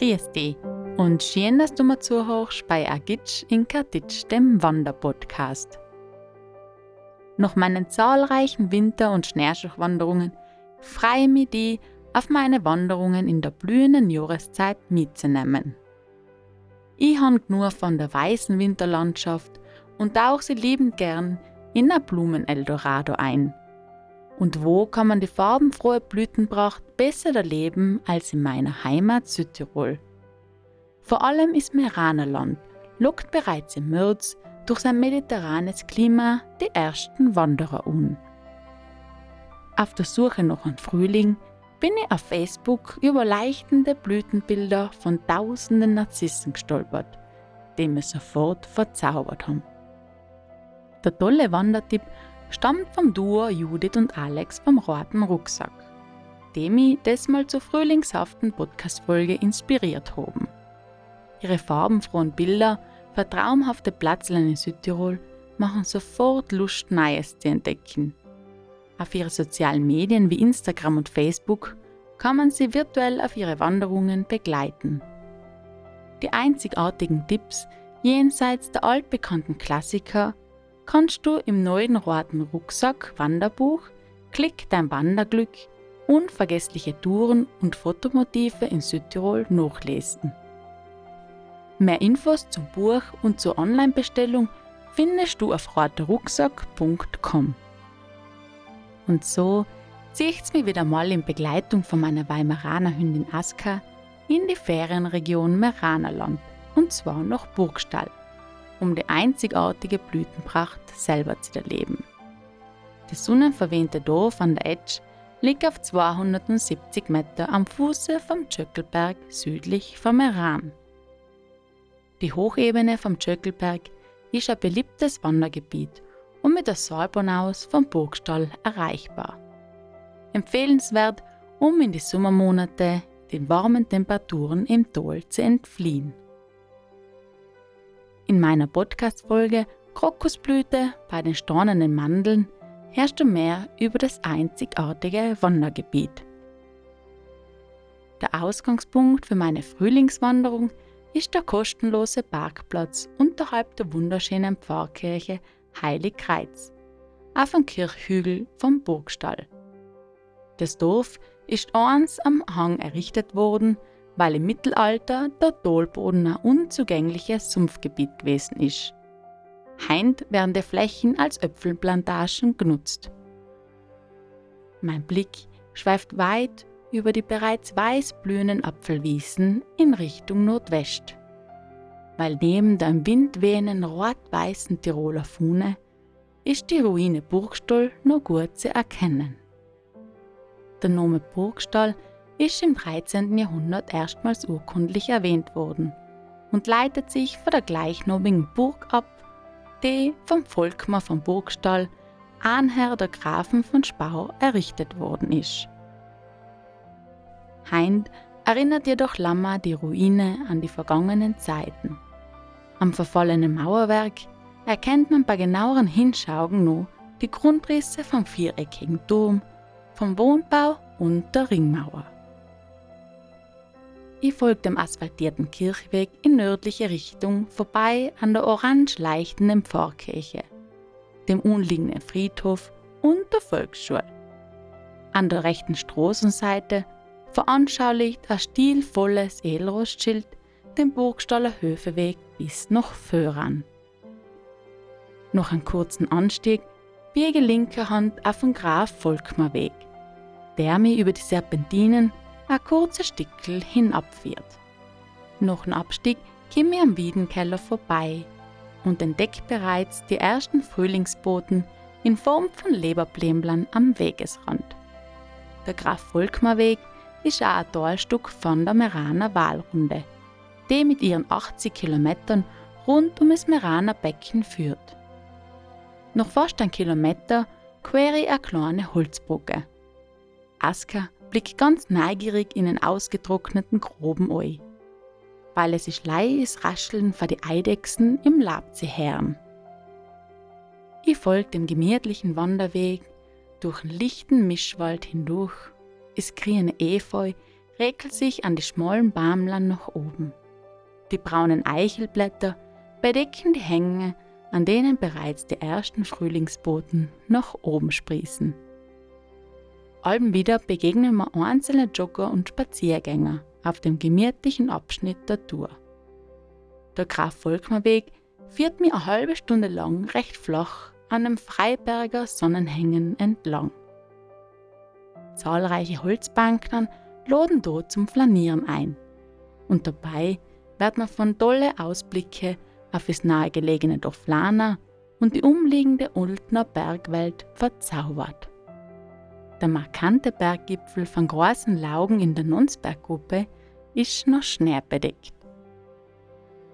Dich und schön, dass du mir zuhörst bei Agitsch in Katitsch, dem Wanderpodcast. Nach meinen zahlreichen Winter- und Schneeschuchwanderungen freue ich mich, die auf meine Wanderungen in der blühenden Jahreszeit mitzunehmen. Ich habe nur von der weißen Winterlandschaft und tauche sie liebend gern in ein Blumen-Eldorado ein. Und wo kann man die farbenfrohe Blütenpracht besser erleben als in meiner Heimat Südtirol? Vor allem ist Meranerland lockt bereits im März durch sein mediterranes Klima die ersten Wanderer an. Auf der Suche nach einem Frühling bin ich auf Facebook über leuchtende Blütenbilder von tausenden Narzissen gestolpert, die mir sofort verzaubert haben. Der tolle Wandertipp stammt vom Duo Judith und Alex vom Roten Rucksack, die mich diesmal zur frühlingshaften Podcast-Folge inspiriert haben. Ihre farbenfrohen Bilder für traumhafte Platzlein in Südtirol machen sofort Lust, Neues zu entdecken. Auf ihre sozialen Medien wie Instagram und Facebook kann man sie virtuell auf ihre Wanderungen begleiten. Die einzigartigen Tipps jenseits der altbekannten Klassiker kannst du im neuen roten Rucksack Wanderbuch Klick dein Wanderglück unvergessliche Touren und Fotomotive in Südtirol nachlesen. Mehr Infos zum Buch und zur Online-Bestellung findest du auf roterrucksack.com. Und so zieht's mich wieder mal in Begleitung von meiner Weimaraner Hündin Aska in die Ferienregion Meranerland und zwar nach Burgstall um die einzigartige Blütenpracht selber zu erleben. Das sonnenverwähnte Dorf an der Etsch liegt auf 270 Meter am Fuße vom Tschöckelberg südlich vom Meran. Die Hochebene vom Tschöckelberg ist ein beliebtes Wandergebiet und mit der Seilbahn aus vom Burgstall erreichbar. Empfehlenswert, um in die Sommermonate den warmen Temperaturen im Tal zu entfliehen. In meiner Podcast-Folge Krokusblüte bei den stornenden Mandeln herrscht du mehr über das einzigartige Wandergebiet. Der Ausgangspunkt für meine Frühlingswanderung ist der kostenlose Parkplatz unterhalb der wunderschönen Pfarrkirche Heiligkreuz auf einem Kirchhügel vom Burgstall. Das Dorf ist eins am Hang errichtet worden, weil im Mittelalter der Talboden ein unzugängliches Sumpfgebiet gewesen ist. Heint werden die Flächen als Äpfelplantagen genutzt. Mein Blick schweift weit über die bereits weiß blühenden Apfelwiesen in Richtung Nordwest. Weil neben der im Wind wehenden rot-weißen Tiroler Fune ist die Ruine Burgstall noch gut zu erkennen. Der Name Burgstall ist im 13. Jahrhundert erstmals urkundlich erwähnt worden und leitet sich von der gleichnamigen Burg ab, die vom Volkmar von Burgstall, Ahnherr der Grafen von Spau, errichtet worden ist. Heind erinnert jedoch Lammer die Ruine an die vergangenen Zeiten. Am verfallenen Mauerwerk erkennt man bei genaueren Hinschauen nur die Grundrisse vom viereckigen Turm, vom Wohnbau und der Ringmauer. Ich folge dem asphaltierten Kirchweg in nördliche Richtung vorbei an der orange leichtenden Pfarrkirche, dem umliegenden Friedhof und der Volksschule. An der rechten Straßenseite veranschaulicht ein stilvolles Edelrostschild den Burgstaller Höfeweg bis nach Föhran. Noch einen kurzen Anstieg biege linke Hand auf den Graf Volkmar Weg, der mich über die Serpentinen ein kurzer Stickel hinabführt. Noch ein Abstieg komme ich am Wiedenkeller vorbei und entdecke bereits die ersten Frühlingsboten in Form von Leberplämblern am Wegesrand. Der Graf Volkmar Weg ist auch ein Talstück von der Meraner Wahlrunde, die mit ihren 80 Kilometern rund um das Meraner Becken führt. Noch fast ein Kilometer quere ich eine kleine Holzbrücke. Aska blickt ganz neugierig in den ausgetrockneten groben Ei, weil es ist leises Rascheln von die Eidechsen im Lab zu hören. Ich folge dem gemütlichen Wanderweg durch den lichten Mischwald hindurch. Es grüne Efeu räkelt sich an die schmalen Bäumlern nach oben. Die braunen Eichelblätter bedecken die Hänge, an denen bereits die ersten Frühlingsboten nach oben sprießen. Alben wieder begegnen mir einzelne Jogger und Spaziergänger auf dem gemütlichen Abschnitt der Tour. Der Graf Volkmerweg führt mir eine halbe Stunde lang recht flach an dem Freiberger Sonnenhängen entlang. Zahlreiche Holzbanken laden dort zum Flanieren ein. Und dabei wird man von tolle Ausblicke auf das nahegelegene Dorf Lana und die umliegende Ultner Bergwelt verzaubert. Der markante Berggipfel von großen Laugen in der Nonsberggruppe ist noch schneebedeckt.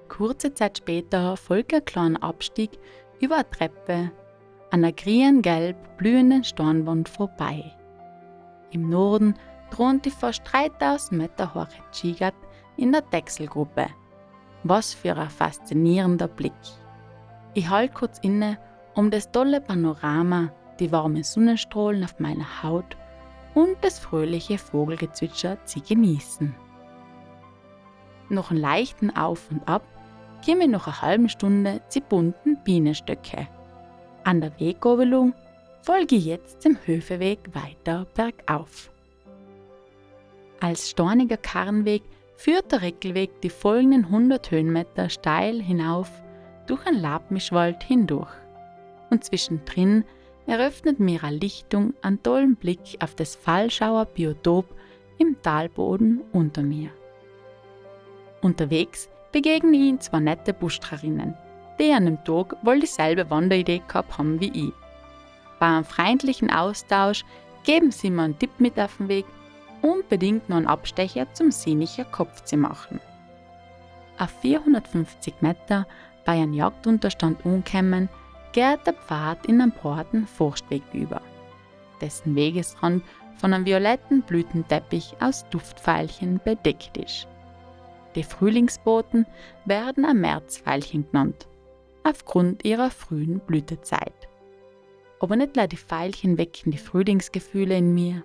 Kurze Zeit später folgt ein kleiner Abstieg über eine Treppe an einer grün-gelb blühenden Stornwand vorbei. Im Norden thront die fast 3000 Meter hohe Chigat in der Dechselgruppe. Was für ein faszinierender Blick. Ich halte kurz inne, um das tolle Panorama, die warmen Sonnenstrahlen auf meiner Haut und das fröhliche Vogelgezwitscher zu genießen. Noch einen leichten Auf und Ab ich nach einer halben Stunde zu bunten Bienenstöcke. An der Weggabelung folge ich jetzt dem Höfeweg weiter bergauf. Als storniger Karrenweg führt der Reckelweg die folgenden 100 Höhenmeter steil hinauf durch einen Labmischwald hindurch. Und zwischendrin eröffnet mir eine Lichtung einen tollen Blick auf das Fallschauer Biotop im Talboden unter mir. Unterwegs begegnen ihn zwei nette Buschtrarinnen, die an dem Tag wohl dieselbe Wanderidee gehabt haben wie ich. Bei einem freundlichen Austausch geben sie mir einen Tipp mit auf den Weg, unbedingt noch einen Abstecher zum Senicher Kopf zu machen. Auf 450 Meter bei einem Jagdunterstand umkommen, geht der Pfad in einen breiten Forstweg über, dessen Wegesrand von einem violetten Blütenteppich aus Duftveilchen bedeckt ist. Die Frühlingsboten werden am Märzveilchen genannt, aufgrund ihrer frühen Blütezeit. Aber nicht nur die Veilchen wecken die Frühlingsgefühle in mir.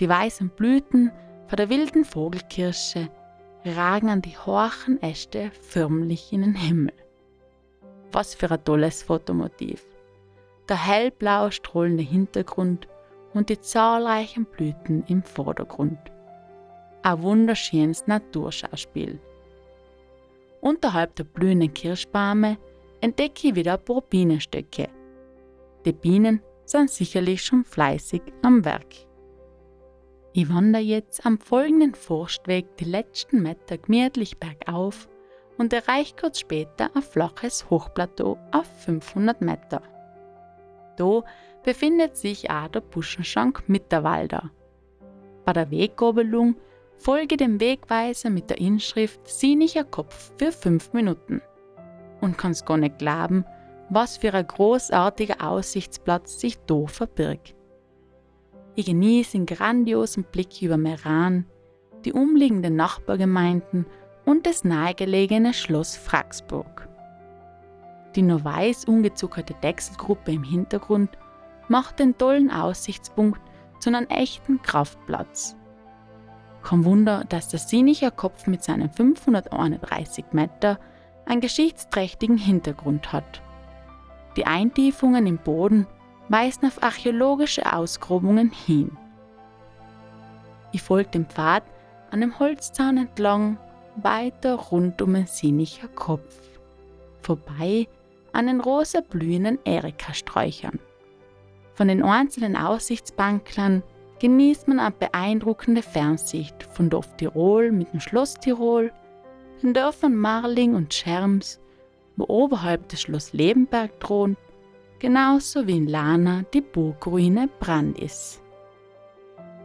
Die weißen Blüten von der wilden Vogelkirsche ragen an die hohen Äste förmlich in den Himmel. Was für ein tolles Fotomotiv. Der hellblau strahlende Hintergrund und die zahlreichen Blüten im Vordergrund ein wunderschönes Naturschauspiel. Unterhalb der blühenden Kirschbäume entdecke ich wieder ein paar Bienenstöcke. Die Bienen sind sicherlich schon fleißig am Werk. Ich wandere jetzt am folgenden Forstweg die letzten Meter gemütlich bergauf und erreiche kurz später ein flaches Hochplateau auf 500 Meter. Da befindet sich auch der Buschenschank Mitterwalder. Bei der Weggabelung Folge dem Wegweiser mit der Inschrift Sienicher Kopf für 5 Minuten. Und kannst gar nicht glauben, was für ein großartiger Aussichtsplatz sich da verbirgt. Ich genieße den grandiosen Blick über Meran, die umliegenden Nachbargemeinden und das nahegelegene Schloss Fraxburg. Die nur weiß ungezuckerte Dechselgruppe im Hintergrund macht den tollen Aussichtspunkt zu einem echten Kraftplatz. Kein Wunder, dass der Sinicher Kopf mit seinen 531 Meter einen geschichtsträchtigen Hintergrund hat. Die Eintiefungen im Boden weisen auf archäologische Ausgrabungen hin. Ich folge dem Pfad an dem Holzzaun entlang weiter rund um den Sinicher Kopf, vorbei an den rosa blühenden Erika-Sträuchern. Von den einzelnen Aussichtsbanklern genießt man eine beeindruckende Fernsicht von Dorf Tirol mit dem Schloss Tirol, den Dörfern Marling und Scherms, wo oberhalb das Schloss Lebenberg thront, genauso wie in Lana die Burgruine Brandis.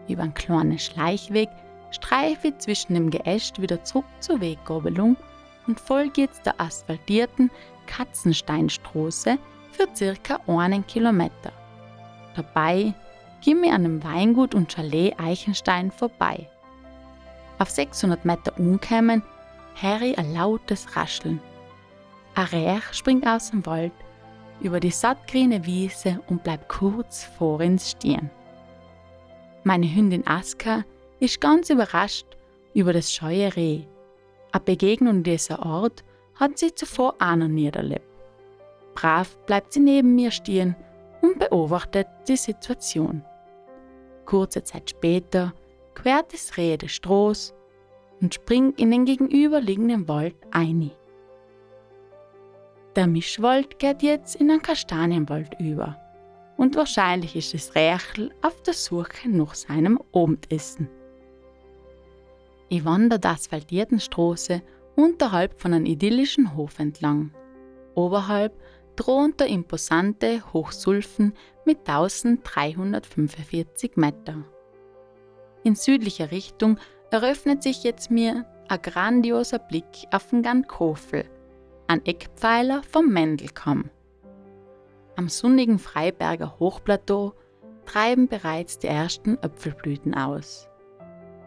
Über einen kleinen Schleichweg streife ich zwischen dem Geäst wieder zurück zur Weggabelung und folge jetzt der asphaltierten Katzensteinstraße für circa einen Kilometer. Dabei ging mir an dem Weingut und Chalet Eichenstein vorbei. Auf 600 Meter umkämen, Harry ein lautes Rascheln. Ein Rehr springt aus dem Wald über die sattgrüne Wiese und bleibt kurz vor uns stehen. Meine Hündin Aska ist ganz überrascht über das scheue Reh. Eine Begegnung dieser Art hat sie zuvor auch noch nie erlebt. Brav bleibt sie neben mir stehen und beobachtet die Situation. Kurze Zeit später quert das Reh des Strohs und springt in den gegenüberliegenden Wald ein. Der Mischwald geht jetzt in einen Kastanienwald über und wahrscheinlich ist das Rächel auf der Suche nach seinem Abendessen. Ich wandere der asphaltierten Straße unterhalb von einem idyllischen Hof entlang. Oberhalb thront der imposante Hochsulfen mit 1345 Meter. In südlicher Richtung eröffnet sich jetzt mir ein grandioser Blick auf den Gankofel, ein Eckpfeiler vom Mendelkamm. Am sonnigen Freiberger Hochplateau treiben bereits die ersten Äpfelblüten aus.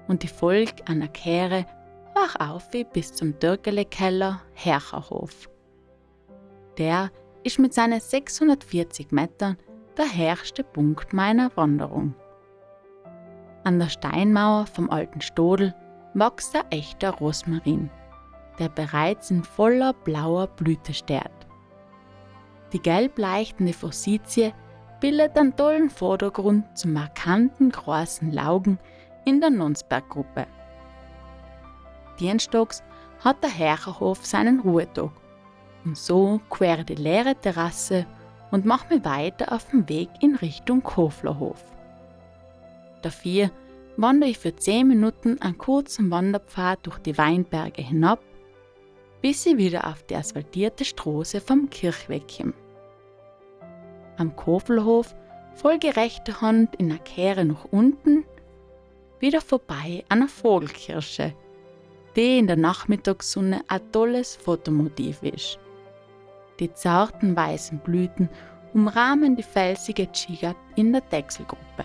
Und die Volk einer Kehre wach auf bis zum Dürkele-Keller Hercherhof. Der ist mit seinen 640 Metern der herrste Punkt meiner Wanderung. An der Steinmauer vom alten Stodel wächst der echter Rosmarin, der bereits in voller blauer Blüte steht. Die gelb leuchtende Forsythie bildet einen tollen Vordergrund zum markanten großen Laugen in der Nonsberggruppe. Dienstogs hat der Herrerhof seinen Ruhetag und so quere die leere Terrasse und mache mich weiter auf dem Weg in Richtung Koflerhof. Dafür wandere ich für 10 Minuten einen kurzen Wanderpfad durch die Weinberge hinab, bis ich wieder auf die asphaltierte Straße vom Kirchweg komme. Am Kofelhof folge rechte Hand in der Kehre nach unten, wieder vorbei an der Vogelkirsche, die in der Nachmittagssonne ein tolles Fotomotiv ist. Die zarten weißen Blüten umrahmen die felsige Chigat in der Dechselgruppe.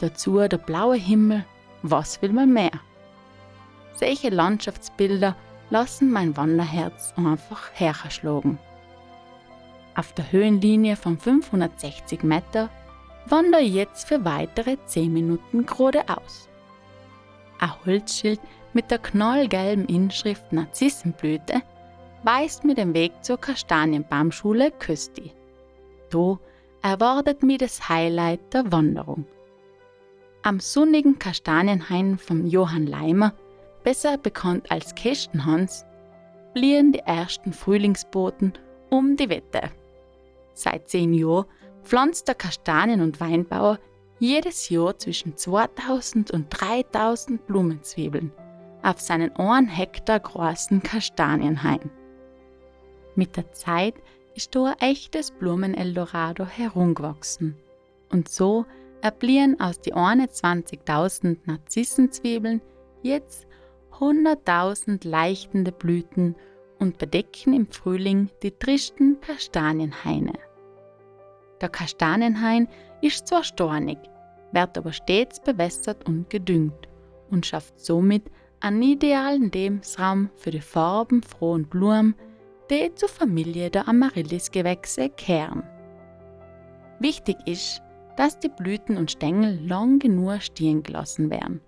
Dazu der blaue Himmel, was will man mehr? Solche Landschaftsbilder lassen mein Wanderherz einfach herschlagen. Auf der Höhenlinie von 560 Meter wandere ich jetzt für weitere 10 Minuten geradeaus. Ein Holzschild mit der knallgelben Inschrift Narzissenblüte weist mir den Weg zur Kastanienbaumschule Kösti. Da erwartet mir das Highlight der Wanderung. Am sonnigen Kastanienhain von Johann Leimer, besser bekannt als Kästenhans, blieben die ersten Frühlingsboten um die Wette. Seit zehn Jahren pflanzt der Kastanien- und Weinbauer jedes Jahr zwischen 2000 und 3000 Blumenzwiebeln auf seinen 1 Hektar großen Kastanienhain. Mit der Zeit ist da ein echtes Blumen-Eldorado herumgewachsen. Und so erbliehen aus die 21.000 Narzissenzwiebeln jetzt 100.000 leichtende Blüten und bedecken im Frühling die tristen Kastanienhaine. Der Kastanienhain ist zwar stornig, wird aber stets bewässert und gedüngt und schafft somit einen idealen Lebensraum für die farbenfrohen Blumen, die zur Familie der Amaryllis-Gewächse kehren. Wichtig ist, dass die Blüten und Stängel lang genug stehen gelassen werden.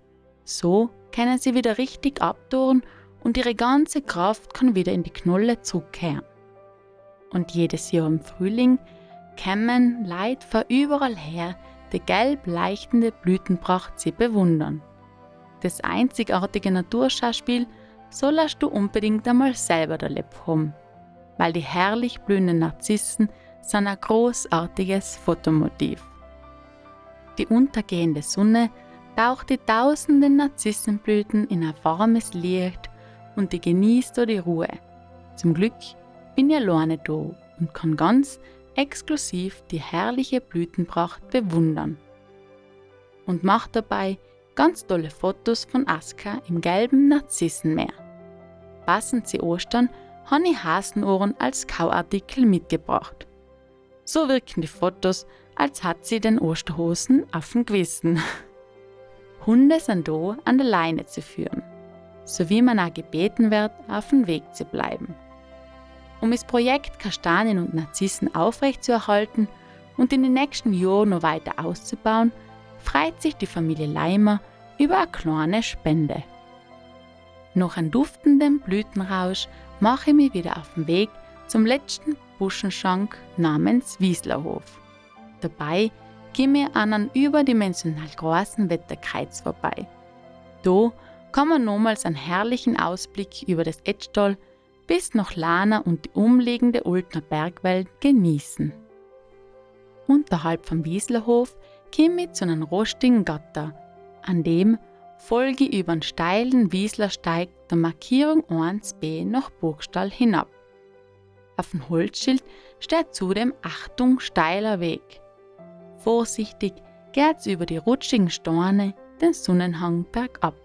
So können sie wieder richtig abdurren und ihre ganze Kraft kann wieder in die Knolle zurückkehren. Und jedes Jahr im Frühling kämen Leid von überall her die gelb leuchtende Blütenpracht sie bewundern. Das einzigartige Naturschauspiel sollst du unbedingt einmal selber erlebt haben, weil die herrlich blühenden Narzissen sind ein großartiges Fotomotiv. Die untergehende Sonne taucht die tausenden Narzissenblüten in ein warmes Licht und die genießt die Ruhe. Zum Glück bin ich alleine da und kann ganz exklusiv die herrliche Blütenpracht bewundern. Und macht dabei ganz tolle Fotos von Aska im gelben Narzissenmeer. Passend zu Ostern habe ich Hasenohren als Kauartikel mitgebracht. So wirken die Fotos, als hat sie den Osterhosen auf dem Gewissen. Hunde sind da an der Leine zu führen, so wie man auch gebeten wird, auf dem Weg zu bleiben. Um das Projekt Kastanien und Narzissen aufrechtzuerhalten und in den nächsten Jahren noch weiter auszubauen, freut sich die Familie Leimer über eine kleine Spende. Nach einem duftenden Blütenrausch mache ich mich wieder auf den Weg zum letzten Buschenschank namens Wieslerhof. Dabei gehen wir an einem überdimensional großen Wetterkreuz vorbei. Da kann man nochmals einen herrlichen Ausblick über das Etschtal bis nach Lana und die umliegende Ultner Bergwelt genießen. Unterhalb vom Wieslerhof komme ich zu einem rostigen Gatter, an dem folge über einen steilen Wieslersteig der Markierung 1b nach Burgstall hinab. Auf dem Holzschild steht zudem Achtung steiler Weg. Vorsichtig geht's über die rutschigen Steine den Sonnenhang bergab.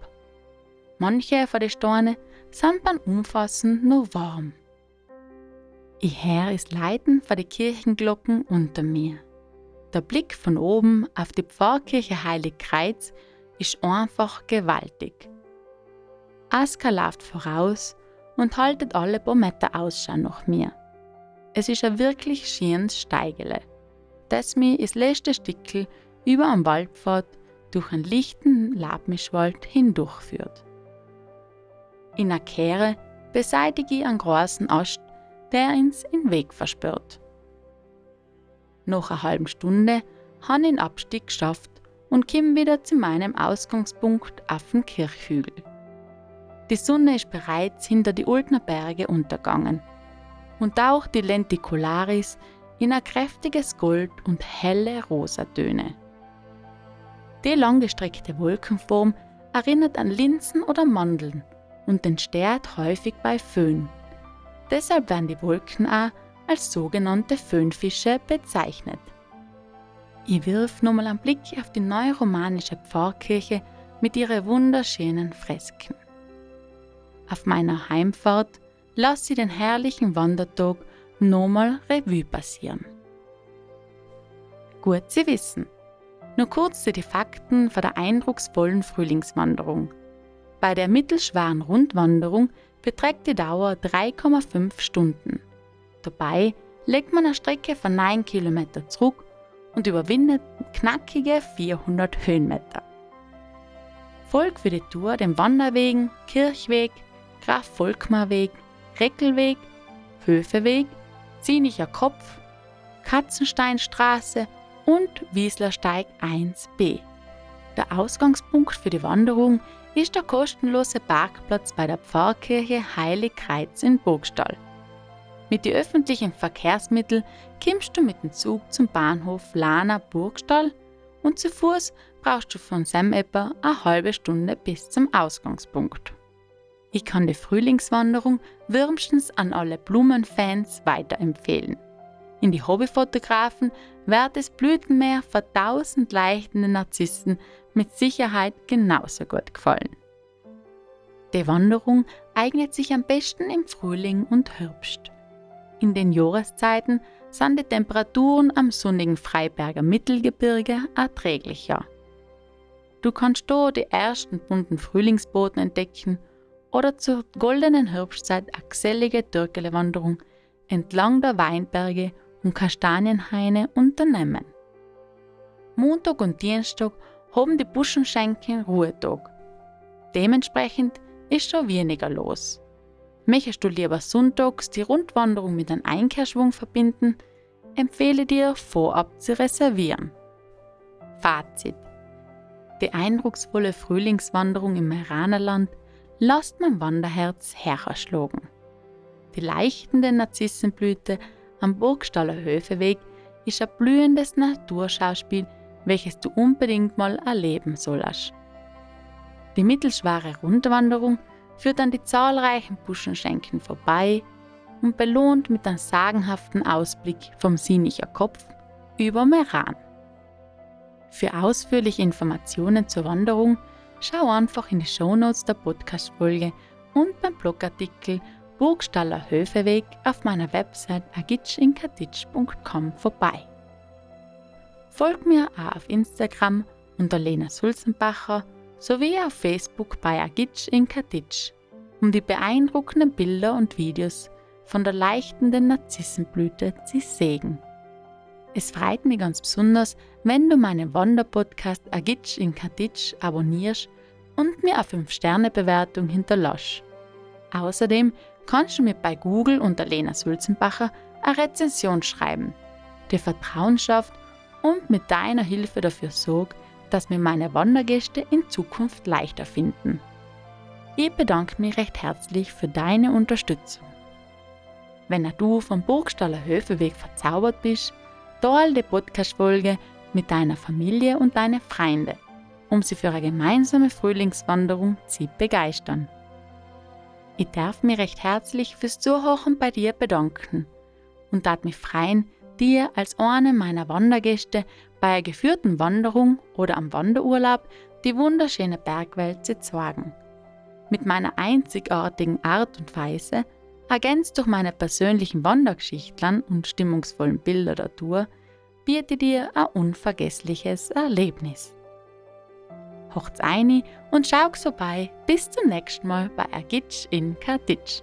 Manche von den Steinen sind beim Umfassen noch warm. Ich höre es Leiten von den Kirchenglocken unter mir. Der Blick von oben auf die Pfarrkirche Heilig Kreuz ist einfach gewaltig. Aska läuft voraus und haltet alle paar Ausschau nach mir. Es ist ein wirklich schönes Steigele, das mir das letzte Stückel über am Waldpfad durch einen lichten Labmischwald hindurchführt. In der Kehre beseitige ich einen großen Ast, der uns in Weg versperrt. Nach einer halben Stunde habe ich den Abstieg geschafft und komme wieder zu meinem Ausgangspunkt auf dem Kirchhügel. Die Sonne ist bereits hinter die Ultner Berge untergangen und auch die Lenticularis in ein kräftiges Gold und helle Rosatöne. Die langgestreckte Wolkenform erinnert an Linsen oder Mandeln und entsteht häufig bei Föhn. Deshalb werden die Wolken auch als sogenannte Föhnfische bezeichnet. Ich wirf nochmal einen Blick auf die neuromanische Pfarrkirche mit ihren wunderschönen Fresken. Auf meiner Heimfahrt lasse ich den herrlichen Wandertag nochmal Revue passieren. Gut zu wissen. Nur kurz zu den Fakten von der eindrucksvollen Frühlingswanderung. Bei der mittelschweren Rundwanderung beträgt die Dauer 3,5 Stunden. Dabei legt man eine Strecke von 9 Kilometer zurück und überwindet knackige 400 Höhenmeter. Folgt für die Tour den Wanderwegen Kirchweg, Graf Volkmar Weg, Reckelweg, Höfeweg, Zienicher Kopf, Katzensteinstraße und Wieslersteig 1b. Der Ausgangspunkt für die Wanderung ist der kostenlose Parkplatz bei der Pfarrkirche Heilig Kreuz in Burgstall. Mit den öffentlichen Verkehrsmitteln kommst du mit dem Zug zum Bahnhof Lana Burgstall und zu Fuß brauchst du von Semepper eine halbe Stunde bis zum Ausgangspunkt. Ich kann die Frühlingswanderung wärmstens an alle Blumenfans weiterempfehlen. In die Hobbyfotografen wird das Blütenmeer von tausend leichtenden Narzissen mit Sicherheit genauso gut gefallen. Die Wanderung eignet sich am besten im Frühling und Herbst. In den Jahreszeiten sind die Temperaturen am sonnigen Freiberger Mittelgebirge erträglicher. Du kannst dort die ersten bunten Frühlingsboten entdecken oder zur goldenen Herbstzeit eine gesellige Türkele-Wanderung entlang der Weinberge und Kastanienhaine unternehmen. Montag und Dienstag haben die Buschenschenken Ruhetag. Dementsprechend ist schon weniger los. Möchtest du lieber sonntags die Rundwanderung mit einem Einkehrschwung verbinden, empfehle dir vorab zu reservieren. Fazit. Die eindrucksvolle Frühlingswanderung im Meranerland lasst mein Wanderherz hererschlagen. Die leichtende Narzissenblüte am Burgstaller Höfeweg ist ein blühendes Naturschauspiel, welches du unbedingt mal erleben sollst. Die mittelschwere Rundwanderung führt an die zahlreichen Buschenschenken vorbei und belohnt mit einem sagenhaften Ausblick vom Sienicher Kopf über Meran. Für ausführliche Informationen zur Wanderung schau einfach in die Shownotes der Podcast-Folge und beim Blogartikel Burgstaller Höfeweg auf meiner Website agitchinkatitsch.com vorbei. Folg mir auch auf Instagram unter Lena Sulzenbacher sowie auf Facebook bei Agitsch in Katitsch, um die beeindruckenden Bilder und Videos von der leichtenden Narzissenblüte zu sehen. Es freut mich ganz besonders, wenn du meinen Wanderpodcast Agitsch in Katitsch abonnierst und mir eine 5-Sterne-Bewertung hinterlass. Außerdem kannst du mir bei Google unter Lena Sulzenbacher eine Rezension schreiben, dir Vertrauen schafft und mit deiner Hilfe dafür sorgt, dass mir meine Wandergäste in Zukunft leichter finden. Ich bedanke mich recht herzlich für deine Unterstützung. Wenn auch du vom Burgstaller Höfeweg verzaubert bist, teile die Podcast-Folge mit deiner Familie und deinen Freunden, um sie für eine gemeinsame Frühlingswanderung zu begeistern. Ich darf mich recht herzlich fürs Zuhören bei dir bedanken und darf mich freuen, dir als eine meiner Wandergäste bei einer geführten Wanderung oder am Wanderurlaub die wunderschöne Bergwelt zu zeigen. Mit meiner einzigartigen Art und Weise, ergänzt durch meine persönlichen Wandergeschichten und stimmungsvollen Bilder der Tour, biete dir ein unvergessliches Erlebnis. Hocht's ein und schau so bei. Bis zum nächsten Mal bei Ergitsch in Kartitsch.